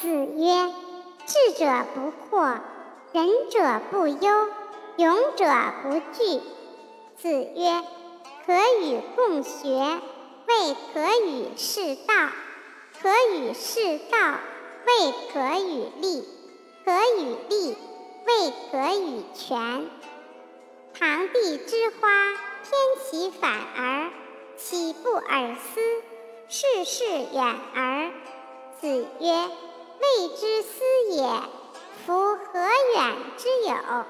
子曰：“智者不惑，仁者不忧，勇者不惧。”子曰：“可与共学，未可与士道。可与士道，未可与立。可与立，未可与权。”堂棣之花，天其反而，岂不尔思？世事远而。子曰：“之思也。夫何远之有？”